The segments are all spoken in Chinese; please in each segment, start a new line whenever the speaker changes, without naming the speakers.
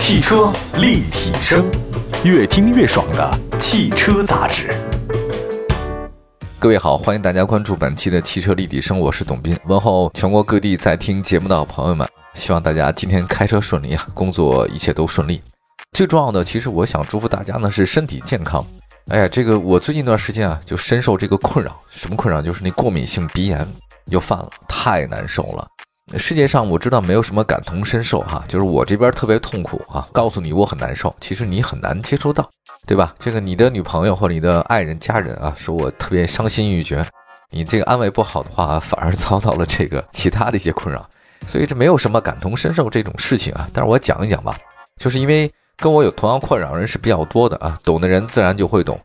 汽车立体声，越听越爽的汽车杂志。各位好，欢迎大家关注本期的汽车立体声，我是董斌，问候全国各地在听节目的朋友们，希望大家今天开车顺利啊，工作一切都顺利。最重要的，其实我想祝福大家呢是身体健康。哎呀，这个我最近一段时间啊，就深受这个困扰，什么困扰？就是那过敏性鼻炎又犯了，太难受了。世界上我知道没有什么感同身受哈，就是我这边特别痛苦啊，告诉你我很难受，其实你很难接收到，对吧？这个你的女朋友或者你的爱人、家人啊，说我特别伤心欲绝，你这个安慰不好的话，反而遭到了这个其他的一些困扰，所以这没有什么感同身受这种事情啊。但是我讲一讲吧，就是因为跟我有同样困扰人是比较多的啊，懂的人自然就会懂。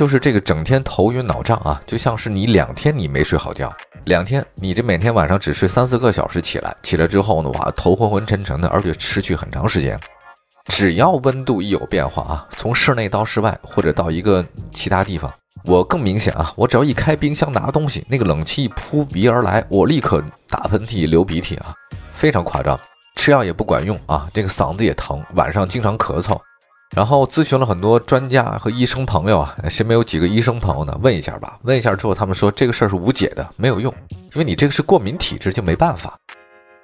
就是这个整天头晕脑胀啊，就像是你两天你没睡好觉，两天你这每天晚上只睡三四个小时起来，起来之后呢，哇，头昏昏沉沉的，而且持续很长时间。只要温度一有变化啊，从室内到室外或者到一个其他地方，我更明显啊，我只要一开冰箱拿东西，那个冷气扑鼻而来，我立刻打喷嚏流鼻涕啊，非常夸张。吃药也不管用啊，这个嗓子也疼，晚上经常咳嗽。然后咨询了很多专家和医生朋友啊，身边有几个医生朋友呢？问一下吧。问一下之后，他们说这个事儿是无解的，没有用，因为你这个是过敏体质，就没办法。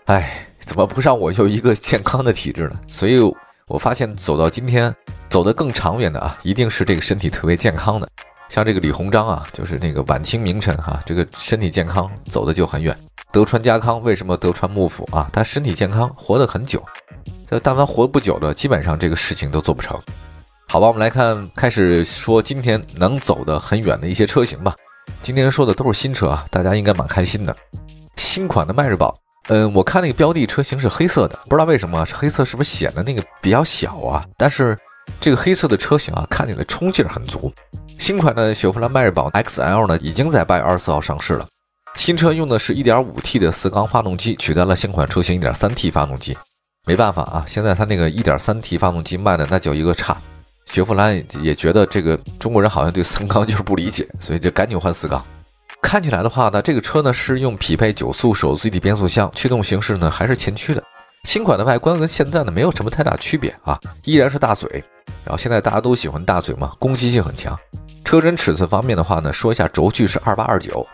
哎，怎么不让我有一个健康的体质呢？所以我发现走到今天，走得更长远的啊，一定是这个身体特别健康的。像这个李鸿章啊，就是那个晚清名臣哈，这个身体健康走的就很远。德川家康为什么德川幕府啊？他身体健康，活得很久。这但凡活不久的，基本上这个事情都做不成。好吧，我们来看，开始说今天能走得很远的一些车型吧。今天说的都是新车啊，大家应该蛮开心的。新款的迈锐宝，嗯，我看那个标的车型是黑色的，不知道为什么黑色，是不是显得那个比较小啊？但是这个黑色的车型啊，看起来冲劲很足。新款的雪佛兰迈锐宝 XL 呢，已经在八月二十四号上市了。新车用的是一点五 T 的四缸发动机，取代了现款车型一点三 T 发动机。没办法啊，现在它那个 1.3T 发动机卖的那叫一个差，雪佛兰也觉得这个中国人好像对三缸就是不理解，所以就赶紧换四缸。看起来的话呢，这个车呢是用匹配九速手自一体变速箱，驱动形式呢还是前驱的。新款的外观跟现在呢没有什么太大区别啊，依然是大嘴。然后现在大家都喜欢大嘴嘛，攻击性很强。车身尺寸方面的话呢，说一下轴距是二八二九。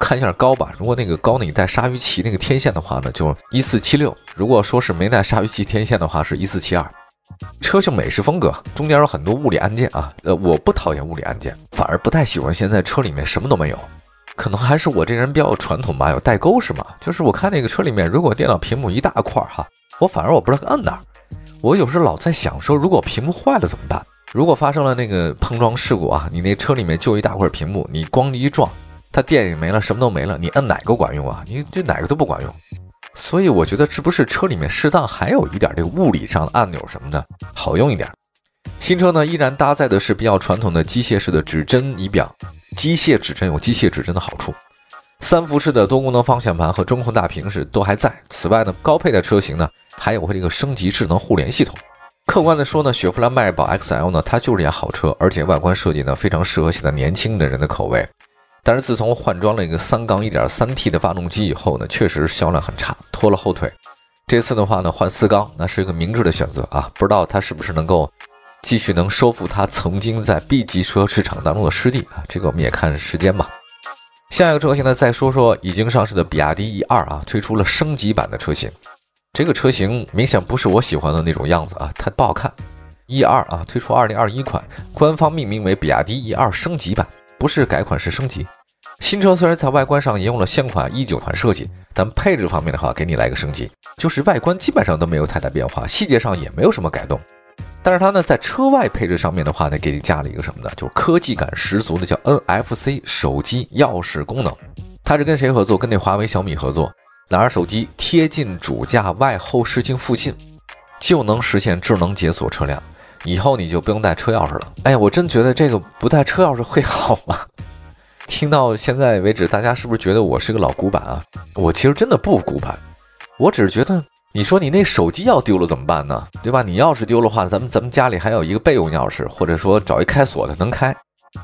看一下高吧，如果那个高你带鲨鱼鳍那个天线的话呢，就一四七六；如果说是没带鲨鱼鳍天线的话，是一四七二。车型美式风格，中间有很多物理按键啊，呃，我不讨厌物理按键，反而不太喜欢现在车里面什么都没有。可能还是我这人比较传统吧，有代沟是吗？就是我看那个车里面，如果电脑屏幕一大块哈，我反而我不知道摁哪儿。我有时老在想说，如果屏幕坏了怎么办？如果发生了那个碰撞事故啊，你那车里面就一大块屏幕，你咣一撞。它电也没了，什么都没了，你摁哪个管用啊？你这哪个都不管用，所以我觉得是不是车里面适当还有一点这个物理上的按钮什么的好用一点。新车呢依然搭载的是比较传统的机械式的指针仪表，机械指针有机械指针的好处，三辐式的多功能方向盘和中控大屏是都还在。此外呢，高配的车型呢还有这个升级智能互联系统。客观的说呢，雪佛兰迈锐宝 XL 呢它就是辆好车，而且外观设计呢非常适合现在年轻的人的口味。但是自从换装了一个三缸一点三 T 的发动机以后呢，确实销量很差，拖了后腿。这次的话呢，换四缸，那是一个明智的选择啊。不知道它是不是能够继续能收复它曾经在 B 级车市场当中的失地啊？这个我们也看时间吧。下一个车型呢，再说说已经上市的比亚迪 E 二啊，推出了升级版的车型。这个车型明显不是我喜欢的那种样子啊，它不好看。E 二啊，推出二零二一款，官方命名为比亚迪 E 二升级版。不是改款是升级，新车虽然在外观上沿用了现款一九款设计，但配置方面的话，给你来个升级，就是外观基本上都没有太大变化，细节上也没有什么改动。但是它呢，在车外配置上面的话呢，给你加了一个什么呢？就是科技感十足的叫 NFC 手机钥匙功能。它是跟谁合作？跟那华为、小米合作，拿着手机贴近主驾外后视镜附近，就能实现智能解锁车辆。以后你就不用带车钥匙了。哎呀，我真觉得这个不带车钥匙会好吗？听到现在为止，大家是不是觉得我是个老古板啊？我其实真的不古板，我只是觉得，你说你那手机要丢了怎么办呢？对吧？你钥匙丢了话，咱们咱们家里还有一个备用钥匙，或者说找一开锁的能开。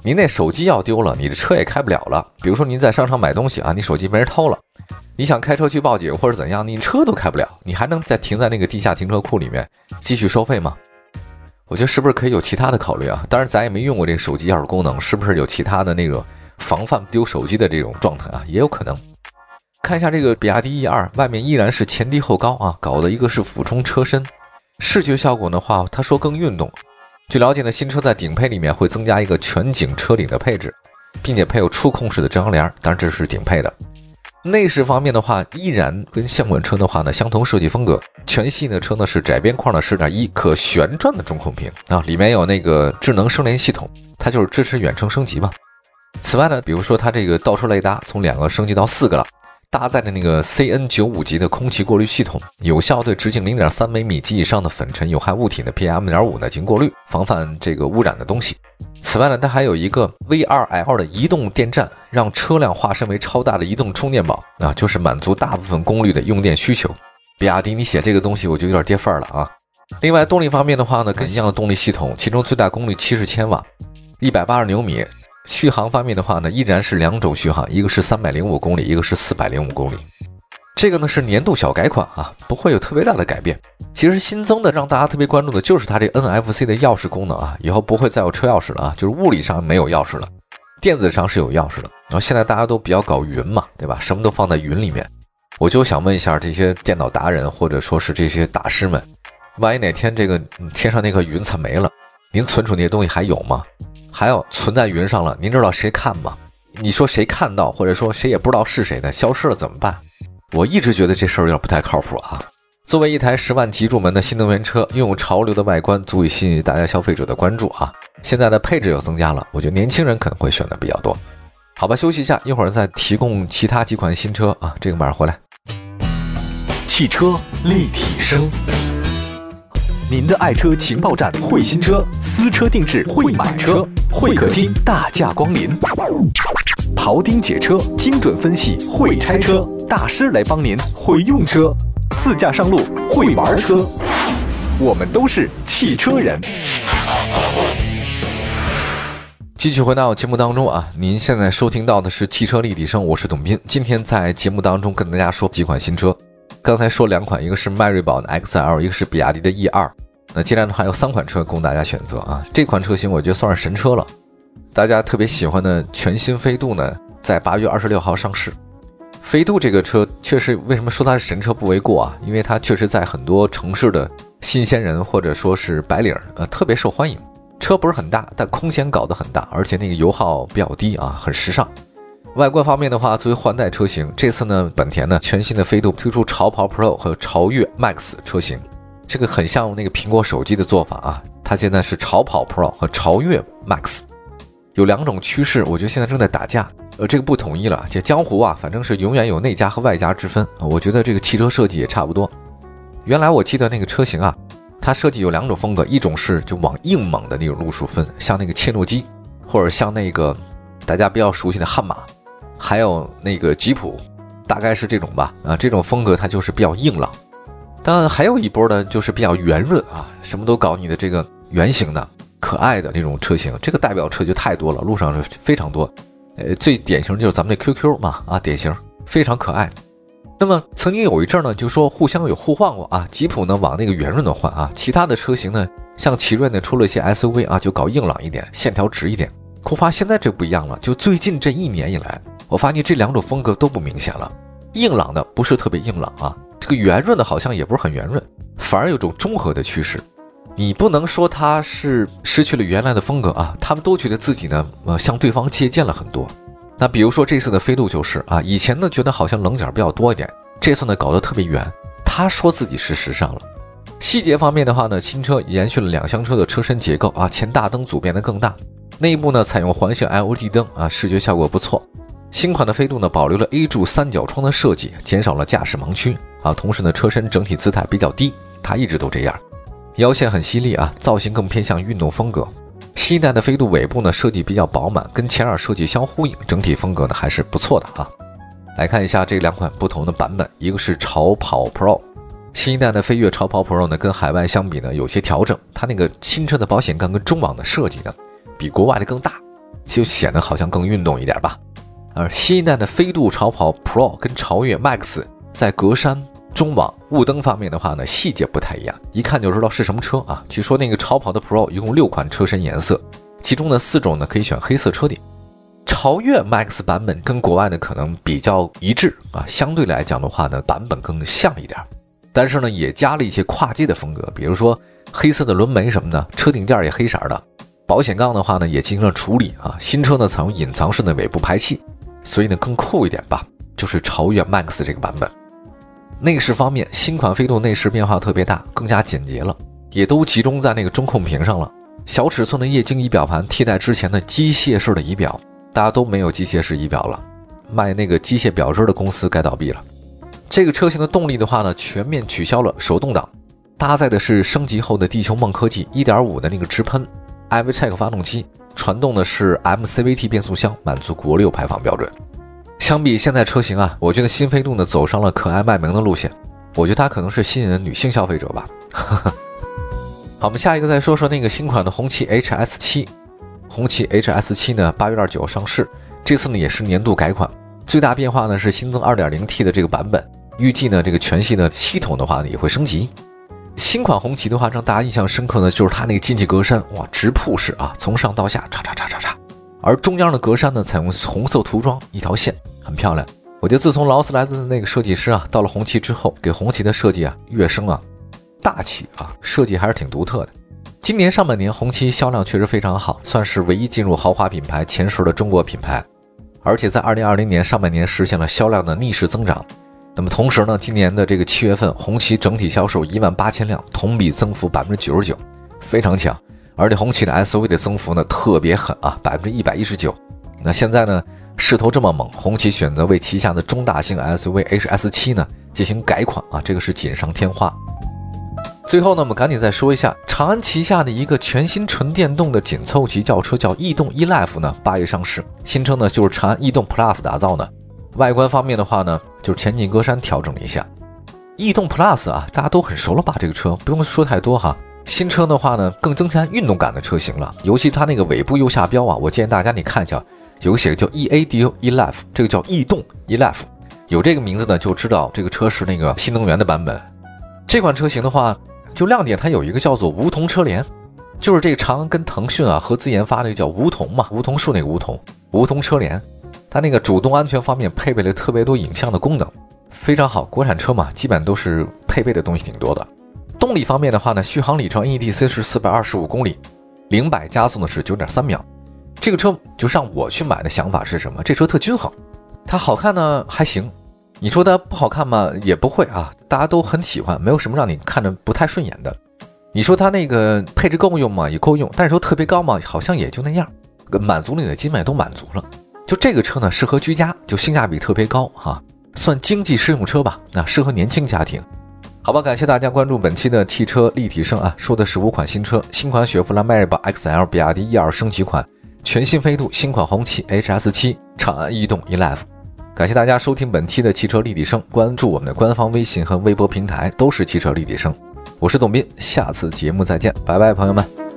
您那手机要丢了，你的车也开不了了。比如说您在商场买东西啊，你手机没人偷了，你想开车去报警或者怎样，你车都开不了，你还能再停在那个地下停车库里面继续收费吗？我觉得是不是可以有其他的考虑啊？当然咱也没用过这个手机钥匙功能，是不是有其他的那个防范丢手机的这种状态啊？也有可能。看一下这个比亚迪 E 二，外面依然是前低后高啊，搞的一个是俯冲车身，视觉效果的话，他说更运动。据了解呢，新车在顶配里面会增加一个全景车顶的配置，并且配有触控式的遮阳帘，当然这是顶配的。内饰方面的话，依然跟现款车的话呢相同设计风格。全系的车呢是窄边框的十点一可旋转的中控屏啊，里面有那个智能声联系统，它就是支持远程升级嘛。此外呢，比如说它这个倒车雷达从两个升级到四个了。搭载的那个 CN 九五级的空气过滤系统，有效对直径零点三微米及以上的粉尘有害物体的 PM 点五呢进行过滤，防范这个污染的东西。此外呢，它还有一个 V2L 的移动电站，让车辆化身为超大的移动充电宝啊，就是满足大部分功率的用电需求。比亚迪，你写这个东西我就有点跌份儿了啊。另外，动力方面的话呢，跟一样的动力系统，其中最大功率七十千瓦，一百八十牛米。续航方面的话呢，依然是两种续航，一个是三百零五公里，一个是四百零五公里。这个呢是年度小改款啊，不会有特别大的改变。其实新增的让大家特别关注的就是它这 NFC 的钥匙功能啊，以后不会再有车钥匙了啊，就是物理上没有钥匙了，电子上是有钥匙的。然后现在大家都比较搞云嘛，对吧？什么都放在云里面。我就想问一下这些电脑达人或者说是这些大师们，万一哪天这个天上那个云彩没了，您存储那些东西还有吗？还要存在云上了，您知道谁看吗？你说谁看到，或者说谁也不知道是谁的，消失了怎么办？我一直觉得这事儿有点不太靠谱啊。作为一台十万级入门的新能源车，拥有潮流的外观，足以吸引大家消费者的关注啊。现在的配置又增加了，我觉得年轻人可能会选的比较多。好吧，休息一下，一会儿再提供其他几款新车啊。这个马上回来。
汽车立体声。您的爱车情报站，会新车，私车定制，会买车，会客厅大驾光临，庖丁解车，精准分析，会拆车大师来帮您，会用车，自驾上路，会玩车，我们都是汽车人。
继续回到节目当中啊，您现在收听到的是汽车立体声，我是董斌，今天在节目当中跟大家说几款新车。刚才说两款，一个是迈锐宝的 XL，一个是比亚迪的 E 二。那接下来呢，还有三款车供大家选择啊。这款车型我觉得算是神车了，大家特别喜欢的全新飞度呢，在八月二十六号上市。飞度这个车确实，为什么说它是神车不为过啊？因为它确实在很多城市的新鲜人或者说是白领呃特别受欢迎。车不是很大，但空间搞得很大，而且那个油耗比较低啊，很时尚。外观方面的话，作为换代车型，这次呢，本田呢全新的飞度推出潮跑 Pro 和潮越 Max 车型，这个很像那个苹果手机的做法啊。它现在是潮跑 Pro 和潮越 Max，有两种趋势，我觉得现在正在打架，呃，这个不统一了。这江湖啊，反正是永远有内家和外家之分。我觉得这个汽车设计也差不多。原来我记得那个车型啊，它设计有两种风格，一种是就往硬猛的那种路数分，像那个切诺基，或者像那个大家比较熟悉的悍马。还有那个吉普，大概是这种吧，啊，这种风格它就是比较硬朗。当然还有一波呢，就是比较圆润啊，什么都搞你的这个圆形的、可爱的这种车型。这个代表车就太多了，路上是非常多。呃，最典型就是咱们的 QQ 嘛，啊，典型非常可爱。那么曾经有一阵呢，就说互相有互换过啊，吉普呢往那个圆润的换啊，其他的车型呢，像奇瑞呢出了一些 SUV 啊，就搞硬朗一点，线条直一点。恐怕现在这不一样了，就最近这一年以来。我发现这两种风格都不明显了，硬朗的不是特别硬朗啊，这个圆润的好像也不是很圆润，反而有种中和的趋势。你不能说它是失去了原来的风格啊，他们都觉得自己呢，呃，向对方借鉴了很多。那比如说这次的飞度就是啊，以前呢觉得好像棱角比较多一点，这次呢搞得特别圆。他说自己是时尚了。细节方面的话呢，新车延续了两厢车的车身结构啊，前大灯组变得更大，内部呢采用环形 LED 灯啊，视觉效果不错。新款的飞度呢，保留了 A 柱三角窗的设计，减少了驾驶盲区啊。同时呢，车身整体姿态比较低，它一直都这样。腰线很犀利啊，造型更偏向运动风格。新一代的飞度尾部呢，设计比较饱满，跟前耳设计相呼应，整体风格呢还是不错的啊。来看一下这两款不同的版本，一个是潮跑 Pro，新一代的飞跃潮跑 Pro 呢，跟海外相比呢有些调整，它那个新车的保险杠跟中网的设计呢，比国外的更大。就显得好像更运动一点吧。而新一代的飞度超跑 Pro 跟超越 Max 在格栅、中网、雾灯方面的话呢，细节不太一样，一看就知道是什么车啊。据说那个超跑的 Pro 一共六款车身颜色，其中呢四种呢可以选黑色车顶。超越 Max 版本跟国外的可能比较一致啊，相对来讲的话呢，版本更像一点，但是呢也加了一些跨界的风格，比如说黑色的轮眉什么的，车顶垫也黑色的，保险杠的话呢也进行了处理啊。新车呢采用隐藏式的尾部排气。所以呢，更酷一点吧，就是超越 Max 这个版本。内饰方面，新款飞度内饰变化特别大，更加简洁了，也都集中在那个中控屏上了。小尺寸的液晶仪表盘替代之前的机械式的仪表，大家都没有机械式仪表了，卖那个机械表针的公司该倒闭了。这个车型的动力的话呢，全面取消了手动挡，搭载的是升级后的地球梦科技1.5的那个直喷 iVTEC 发动机。传动的是 MCVT 变速箱，满足国六排放标准。相比现在车型啊，我觉得新飞度呢走上了可爱卖萌的路线。我觉得它可能是吸引了女性消费者吧。好，我们下一个再说说那个新款的红旗 HS7。红旗 HS7 呢，八月二十九上市，这次呢也是年度改款。最大变化呢是新增 2.0T 的这个版本，预计呢这个全系的系统的话呢也会升级。新款红旗的话，让大家印象深刻的就是它那个进气格栅，哇，直瀑式啊，从上到下，叉叉叉叉叉。而中央的格栅呢，采用红色涂装，一条线，很漂亮。我觉得自从劳斯莱斯的那个设计师啊，到了红旗之后，给红旗的设计啊，跃升啊，大气啊，设计还是挺独特的。今年上半年红旗销量确实非常好，算是唯一进入豪华品牌前十的中国品牌，而且在二零二零年上半年实现了销量的逆势增长。那么同时呢，今年的这个七月份，红旗整体销售一万八千辆，同比增幅百分之九十九，非常强。而且红旗的 SUV 的增幅呢特别狠啊，百分之一百一十九。那现在呢，势头这么猛，红旗选择为旗下的中大型 SUV HS7 呢进行改款啊，这个是锦上添花。最后呢，我们赶紧再说一下，长安旗下的一个全新纯电动的紧凑级轿车叫逸动 eLife 呢，八月上市，新车呢就是长安逸动 Plus 打造的。外观方面的话呢，就是前进格栅调整了一下。逸动 Plus 啊，大家都很熟了吧？这个车不用说太多哈。新车的话呢，更增加运动感的车型了。尤其它那个尾部右下标啊，我建议大家你看一下，有写个叫 E A D O E Life，这个叫逸动 E Life，有这个名字呢，就知道这个车是那个新能源的版本。这款车型的话，就亮点它有一个叫做梧桐车联，就是这个长安跟腾讯啊合资研发的叫梧桐嘛，梧桐树那个梧桐，梧桐车联。它那个主动安全方面配备了特别多影像的功能，非常好。国产车嘛，基本都是配备的东西挺多的。动力方面的话呢，续航里程 NEDC 是四百二十五公里，零百加速呢是九点三秒。这个车就让我去买的想法是什么？这车特均衡，它好看呢还行，你说它不好看吗？也不会啊，大家都很喜欢，没有什么让你看着不太顺眼的。你说它那个配置够用吗？也够用，但是说特别高吗？好像也就那样，满足你的基本都满足了。就这个车呢，适合居家，就性价比特别高哈，算经济适用车吧。那适合年轻家庭，好吧？感谢大家关注本期的汽车立体声啊，说的是五款新车：新款雪佛兰迈锐宝 XL、比亚迪 E 二升级款、全新飞度、新款红旗 HS7、长安逸动 eLife。感谢大家收听本期的汽车立体声，关注我们的官方微信和微博平台，都是汽车立体声。我是董斌，下次节目再见，拜拜，朋友们。